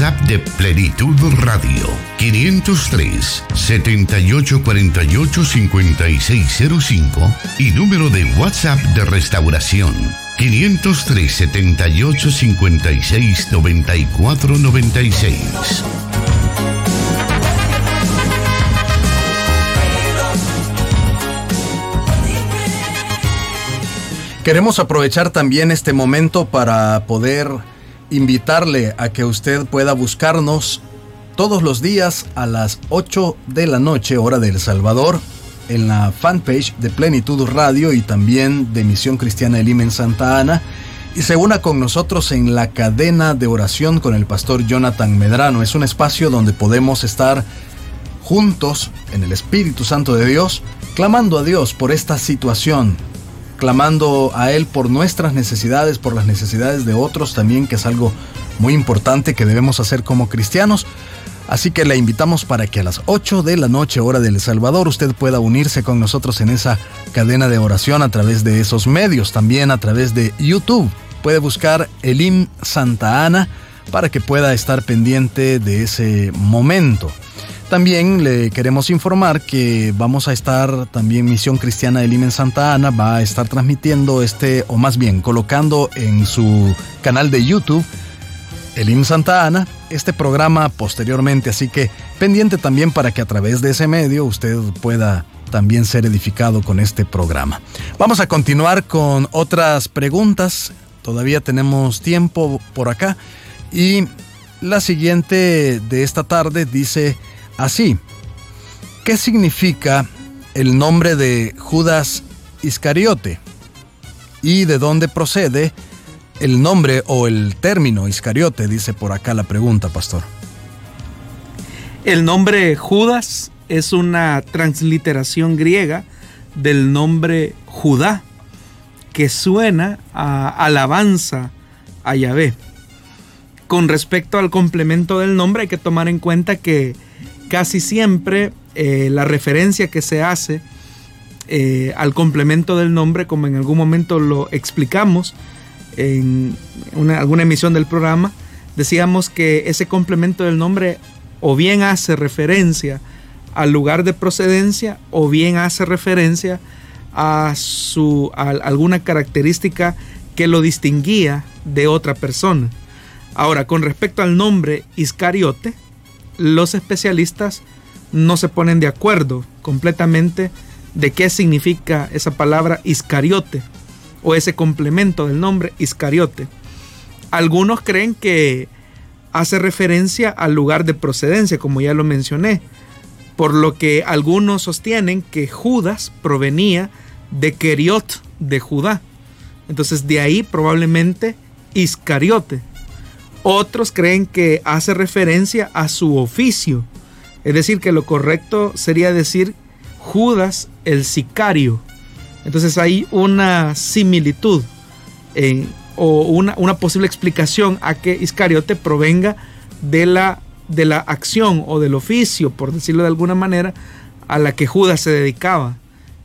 WhatsApp de Plenitud Radio 503 7848 5605 y número de WhatsApp de Restauración 503 78 56 94 96. Queremos aprovechar también este momento para poder invitarle a que usted pueda buscarnos todos los días a las 8 de la noche, hora de El Salvador, en la fanpage de Plenitud Radio y también de Misión Cristiana Elim en Santa Ana. Y se una con nosotros en la cadena de oración con el pastor Jonathan Medrano. Es un espacio donde podemos estar juntos en el Espíritu Santo de Dios, clamando a Dios por esta situación clamando a Él por nuestras necesidades, por las necesidades de otros también, que es algo muy importante que debemos hacer como cristianos. Así que le invitamos para que a las 8 de la noche hora del Salvador usted pueda unirse con nosotros en esa cadena de oración a través de esos medios, también a través de YouTube. Puede buscar Elim Santa Ana para que pueda estar pendiente de ese momento. También le queremos informar que vamos a estar, también Misión Cristiana Elim en Santa Ana va a estar transmitiendo este, o más bien colocando en su canal de YouTube, Elim Santa Ana, este programa posteriormente, así que pendiente también para que a través de ese medio usted pueda también ser edificado con este programa. Vamos a continuar con otras preguntas, todavía tenemos tiempo por acá. Y la siguiente de esta tarde dice así, ¿qué significa el nombre de Judas Iscariote? ¿Y de dónde procede el nombre o el término Iscariote? Dice por acá la pregunta, pastor. El nombre Judas es una transliteración griega del nombre Judá, que suena a alabanza a Yahvé. Con respecto al complemento del nombre, hay que tomar en cuenta que casi siempre eh, la referencia que se hace eh, al complemento del nombre, como en algún momento lo explicamos, en alguna emisión del programa, decíamos que ese complemento del nombre o bien hace referencia al lugar de procedencia o bien hace referencia a, su, alguna característica que lo distinguía de otra persona. Ahora, con respecto al nombre Iscariote, los especialistas no se ponen de acuerdo completamente de qué significa esa palabra Iscariote o ese complemento del nombre Iscariote. Algunos creen que hace referencia al lugar de procedencia, como ya lo mencioné, por lo que algunos sostienen que Judas provenía de Keriot de Judá. Entonces de ahí probablemente Iscariote. Otros creen que hace referencia a su oficio, es decir, que lo correcto sería decir Judas el sicario. Entonces hay una similitud o una, posible explicación a que Iscariote provenga de la, de la acción o del oficio, por decirlo de alguna manera, a la que Judas se dedicaba.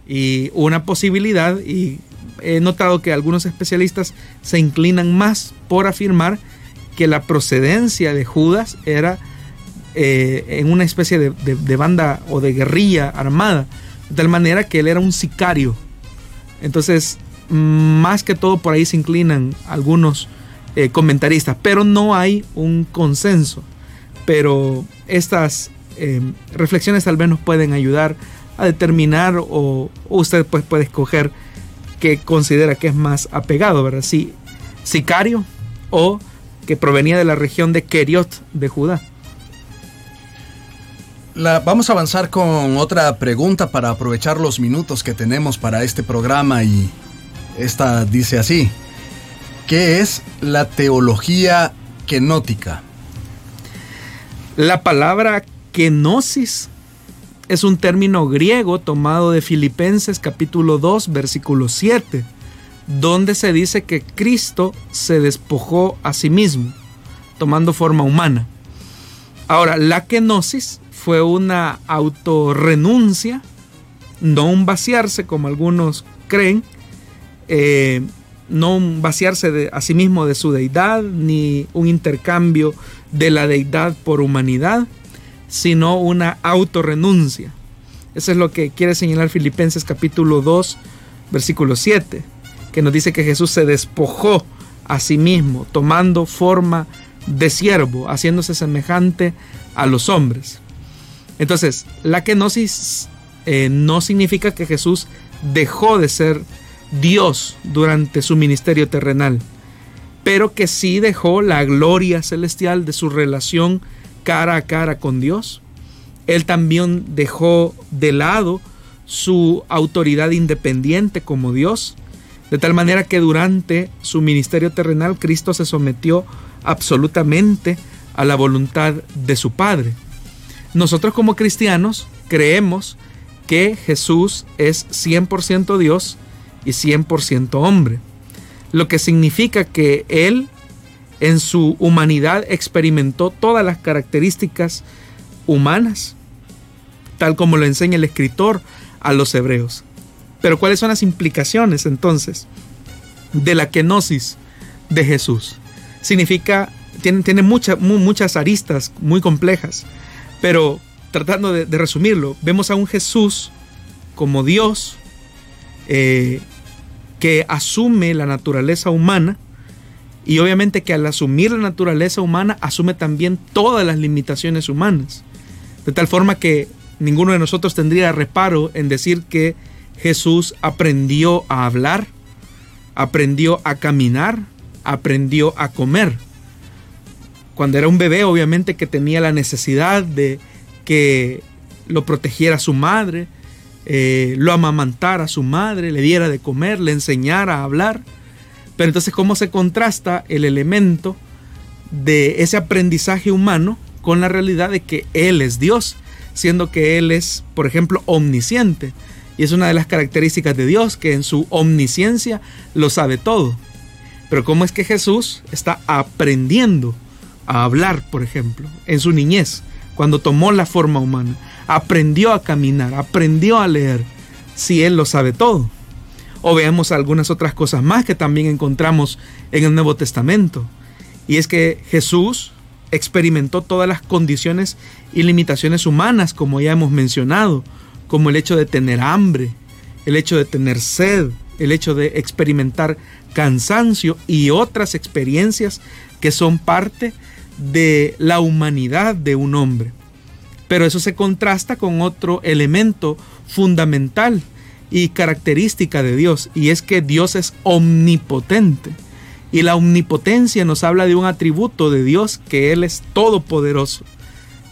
Y una posibilidad, y he notado que algunos especialistas se inclinan más por afirmar que la procedencia de Judas era eh, en una especie de, de banda o de guerrilla armada, de tal manera que él era un sicario entonces, más que todo por ahí se inclinan algunos eh, comentaristas, pero no hay un consenso. Pero estas eh, reflexiones tal vez nos pueden ayudar a determinar o, usted pues puede escoger qué considera que es más apegado, ¿verdad? Si sicario o que provenía de la región de Keriot de Judá. vamos a avanzar con otra pregunta para aprovechar los minutos que tenemos para este programa y esta dice así. ¿Qué es la teología kenótica? La palabra kenosis es un término griego tomado de Filipenses capítulo 2 versículo 7, donde se dice que Cristo se despojó a sí mismo, tomando forma humana. Ahora, la kenosis fue una autorrenuncia, no un vaciarse como algunos creen, eh, no un vaciarse de, a sí mismo de su deidad, ni un intercambio de la deidad por humanidad, sino una autorrenuncia. Eso es lo que quiere señalar Filipenses capítulo 2, versículo 7, que nos dice que Jesús se despojó a sí mismo, tomando forma de siervo, haciéndose semejante a los hombres. Entonces, la kenosis eh, no significa que Jesús dejó de ser Dios durante su ministerio terrenal, pero que sí dejó la gloria celestial de su relación cara a cara con Dios. Él también dejó de lado su autoridad independiente como Dios, de tal manera que durante su ministerio terrenal Cristo se sometió absolutamente a la voluntad de su Padre. Nosotros como cristianos creemos que Jesús es 100% Dios y 100% hombre, lo que significa que Él en su humanidad experimentó todas las características humanas, tal como lo enseña el escritor a los hebreos. Pero ¿cuáles son las implicaciones entonces de la kenosis de Jesús? Significa, tiene, tiene muchas aristas muy complejas, pero tratando de, resumirlo, vemos a un Jesús como Dios eh, que asume la naturaleza humana y obviamente que al asumir la naturaleza humana asume también todas las limitaciones humanas. De tal forma que ninguno de nosotros tendría reparo en decir que Jesús aprendió a hablar, aprendió a caminar, aprendió a comer. Cuando era un bebé, obviamente que tenía la necesidad de que lo protegiera su madre, eh, lo amamantara su madre, le diera de comer, le enseñara a hablar. Pero entonces, ¿cómo se contrasta el elemento de ese aprendizaje humano con la realidad de que Él es Dios? siendo que Él es, por ejemplo, omnisciente. Y es una de las características de Dios, que en su omnisciencia lo sabe todo. Pero ¿cómo es que Jesús está aprendiendo a hablar, por ejemplo, en su niñez, cuando tomó la forma humana? Aprendió a caminar, aprendió a leer, si Él lo sabe todo. O veamos algunas otras cosas más que también encontramos en el Nuevo Testamento. Y es que Jesús experimentó todas las condiciones y limitaciones humanas, como ya hemos mencionado, como el hecho de tener hambre, el hecho de tener sed, el hecho de experimentar cansancio y otras experiencias que son parte de la humanidad de un hombre. Pero eso se contrasta con otro elemento fundamental y característica de Dios, y es que Dios es omnipotente. Y la omnipotencia nos habla de un atributo de Dios que Él es todopoderoso.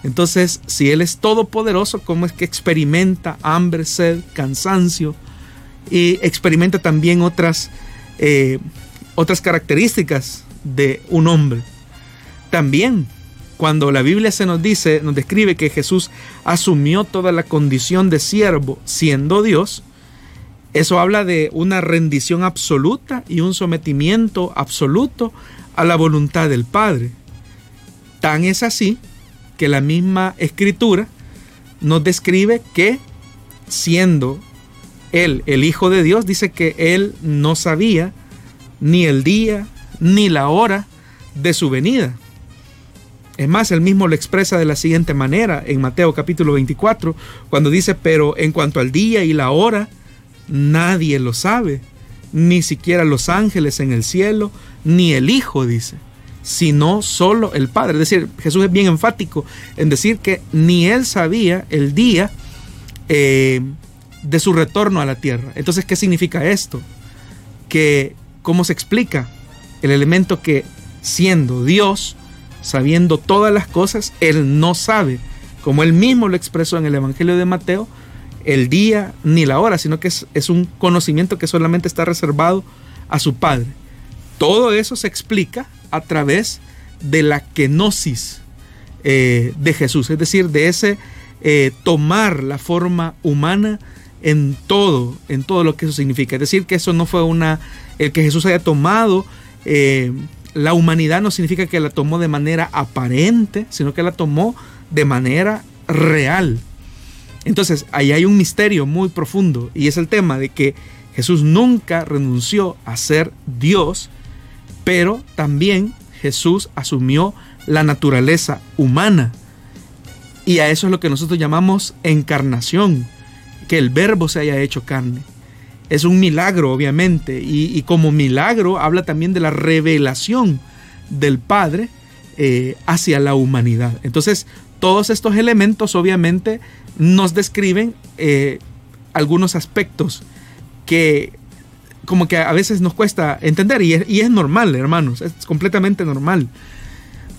Entonces, si Él es todopoderoso, ¿cómo es que experimenta hambre, sed, cansancio? Y experimenta también otras, eh, otras características de un hombre. También, cuando la Biblia se nos dice, nos describe que Jesús asumió toda la condición de siervo siendo Dios, eso habla de una rendición absoluta y un sometimiento absoluto a la voluntad del Padre. Tan es así que la misma escritura nos describe que siendo él el Hijo de Dios, dice que él no sabía ni el día ni la hora de su venida. Es más, él mismo lo expresa de la siguiente manera en Mateo capítulo 24, cuando dice, pero en cuanto al día y la hora, Nadie lo sabe, ni siquiera los ángeles en el cielo, ni el Hijo, dice, sino solo el Padre. Es decir, Jesús es bien enfático en decir que ni él sabía el día eh, de su retorno a la tierra. Entonces, ¿qué significa esto? Que, ¿cómo se explica? El elemento que siendo Dios, sabiendo todas las cosas, Él no sabe, como Él mismo lo expresó en el Evangelio de Mateo, el día ni la hora, sino que es, un conocimiento que solamente está reservado a su Padre. Todo eso se explica a través de la kenosis eh, de Jesús, es decir, de ese eh, tomar la forma humana en todo, en todo lo que eso significa. Es decir, que eso no fue una, el que Jesús haya tomado eh, la humanidad no significa que la tomó de manera aparente, sino que la tomó de manera real. Entonces, ahí hay un misterio muy profundo y es el tema de que Jesús nunca renunció a ser Dios, pero también Jesús asumió la naturaleza humana. Y a eso es lo que nosotros llamamos encarnación, que el verbo se haya hecho carne. Es un milagro, obviamente, y, como milagro habla también de la revelación del Padre eh, hacia la humanidad. Entonces, todos estos elementos, obviamente, nos describen eh, algunos aspectos que como que a veces nos cuesta entender y es, normal, hermanos, es completamente normal.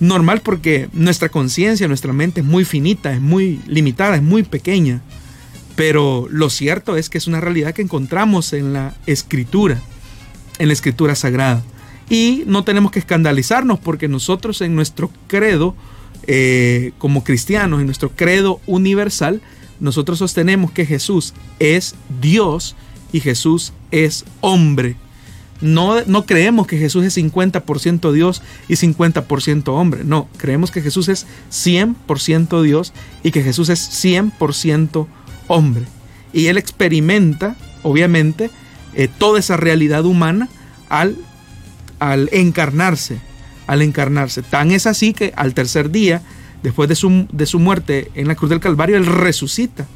Normal porque nuestra conciencia, nuestra mente es muy finita, es muy limitada, es muy pequeña. Pero lo cierto es que es una realidad que encontramos en la escritura, en la escritura sagrada. Y no tenemos que escandalizarnos porque nosotros en nuestro credo eh, como cristianos, en nuestro credo universal, nosotros sostenemos que Jesús es Dios y Jesús es hombre. No, no creemos que Jesús es 50% Dios y 50% hombre. No, creemos que Jesús es 100% Dios y que Jesús es 100% hombre. Y Él experimenta, obviamente, eh, toda esa realidad humana al, al encarnarse, al encarnarse. Tan es así que al tercer día, después de su, de su muerte en la cruz del Calvario, Él resucita.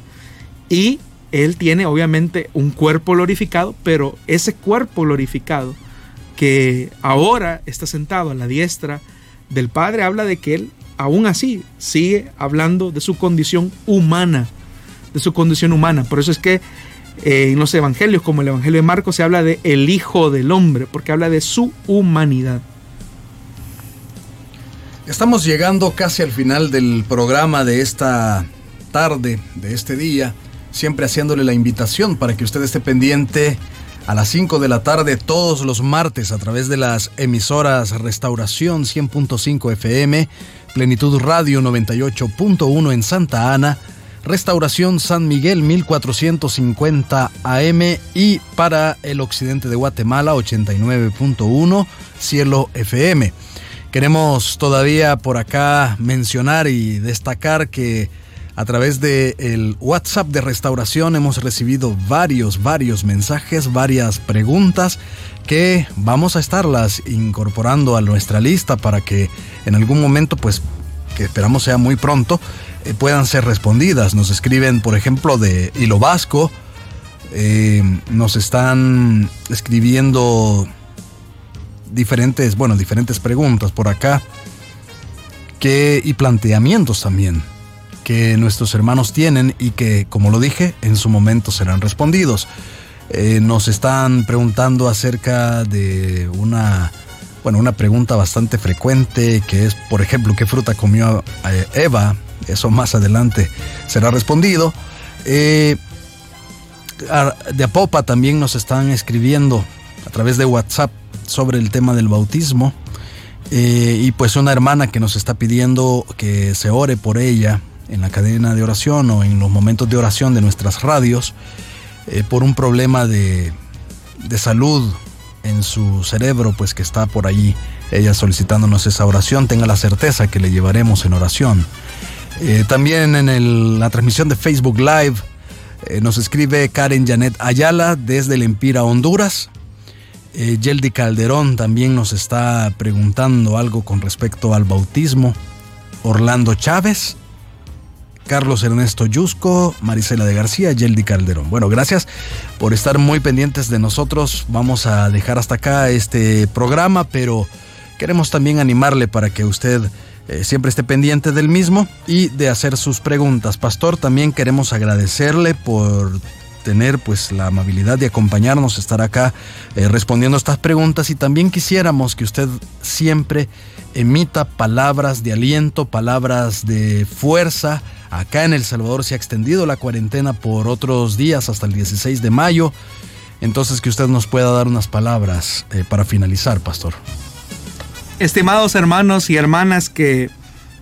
Y Él tiene obviamente un cuerpo glorificado, pero ese cuerpo glorificado que ahora está sentado a la diestra del Padre, habla de que Él aún así sigue hablando de su condición humana, de su condición humana. Por eso es que eh, en los evangelios, como el evangelio de Marcos, se habla de el Hijo del Hombre, porque habla de su humanidad. Estamos llegando casi al final del programa de esta tarde, de este día, siempre haciéndole la invitación para que usted esté pendiente a las 5 de la tarde todos los martes a través de las emisoras Restauración 100.5 FM, Plenitud Radio 98.1 en Santa Ana, Restauración San Miguel 1450 AM y para el occidente de Guatemala 89.1 Cielo FM. Queremos todavía por acá mencionar y destacar que a través del el WhatsApp de restauración hemos recibido varios, varios mensajes, varias preguntas que vamos a estarlas incorporando a nuestra lista para que en algún momento, pues que esperamos sea muy pronto, eh, puedan ser respondidas. Nos escriben, por ejemplo, de Hilo Vasco, eh, nos están escribiendo diferentes, bueno, diferentes preguntas por acá y planteamientos también que nuestros hermanos tienen y que, como lo dije, en su momento serán respondidos. Eh, nos están preguntando acerca de una, bueno, una pregunta bastante frecuente que es, por ejemplo, ¿qué fruta comió eh, Eva? Eso más adelante será respondido. Eh, de Apopa también nos están escribiendo a través de WhatsApp sobre el tema del bautismo. Eh, y pues una hermana que nos está pidiendo que se ore por ella en la cadena de oración o en los momentos de oración de nuestras radios eh, por un problema de, de, salud en su cerebro, pues que está por allí ella solicitándonos esa oración, tenga la certeza que le llevaremos en oración. Eh, también en la transmisión de Facebook Live nos escribe Karen Janet Ayala desde el Empira, Honduras. Eh, Yeldi Calderón también nos está preguntando algo con respecto al bautismo. Orlando Chávez, Carlos Ernesto Yusco, Marisela de García, Yeldi Calderón. Bueno, gracias por estar muy pendientes de nosotros. Vamos a dejar hasta acá este programa, pero queremos también animarle para que usted eh, siempre esté pendiente del mismo y de hacer sus preguntas. Pastor, también queremos agradecerle por tener pues la amabilidad de acompañarnos, estar acá eh, respondiendo estas preguntas y también quisiéramos que usted siempre emita palabras de aliento, palabras de fuerza. Acá en El Salvador se ha extendido la cuarentena por otros días hasta el 16 de mayo. Entonces que usted nos pueda dar unas palabras eh, para finalizar, pastor. Estimados hermanos y hermanas que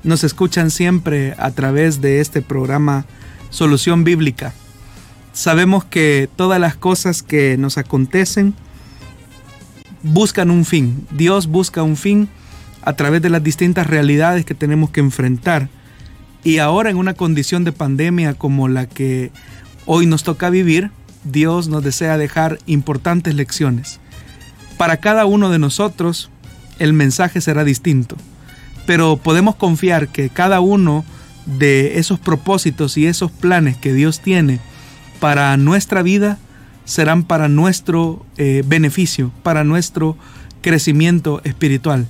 nos escuchan siempre a través de este programa Solución Bíblica. Sabemos que todas las cosas que nos acontecen buscan un fin. Dios busca un fin a través de las distintas realidades que tenemos que enfrentar. Y ahora en una condición de pandemia como la que hoy nos toca vivir, Dios nos desea dejar importantes lecciones. Para cada uno de nosotros el mensaje será distinto, pero podemos confiar que cada uno de esos propósitos y esos planes que Dios tiene para nuestra vida serán para nuestro eh, beneficio, para nuestro crecimiento espiritual.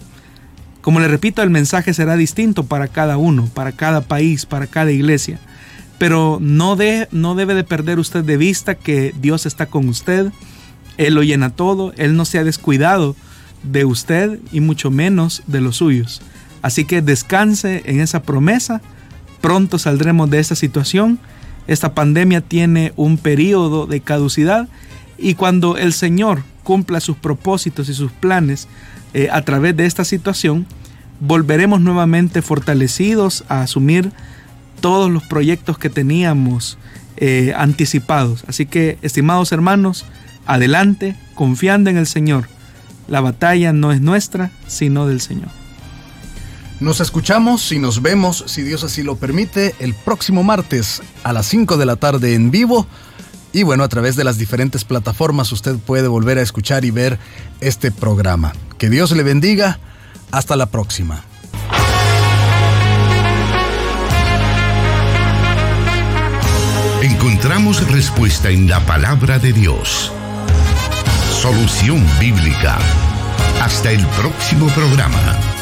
Como le repito, el mensaje será distinto para cada uno, para cada país, para cada iglesia. Pero no, de, no debe de perder usted de vista que Dios está con usted, Él lo llena todo, Él no se ha descuidado de usted y mucho menos de los suyos. Así que descanse en esa promesa, pronto saldremos de esta situación esta pandemia tiene un periodo de caducidad y cuando el Señor cumpla sus propósitos y sus planes eh, a través de esta situación, volveremos nuevamente fortalecidos a asumir todos los proyectos que teníamos eh, anticipados. Así que, estimados hermanos, adelante, confiando en el Señor, La batalla no es nuestra, sino del Señor. Nos escuchamos y nos vemos, si Dios así lo permite, el próximo martes a las 5 de la tarde en vivo. Y bueno, a través de las diferentes plataformas usted puede volver a escuchar y ver este programa. Que Dios le bendiga. Hasta la próxima. Encontramos respuesta en la palabra de Dios. Solución bíblica. Hasta el próximo programa.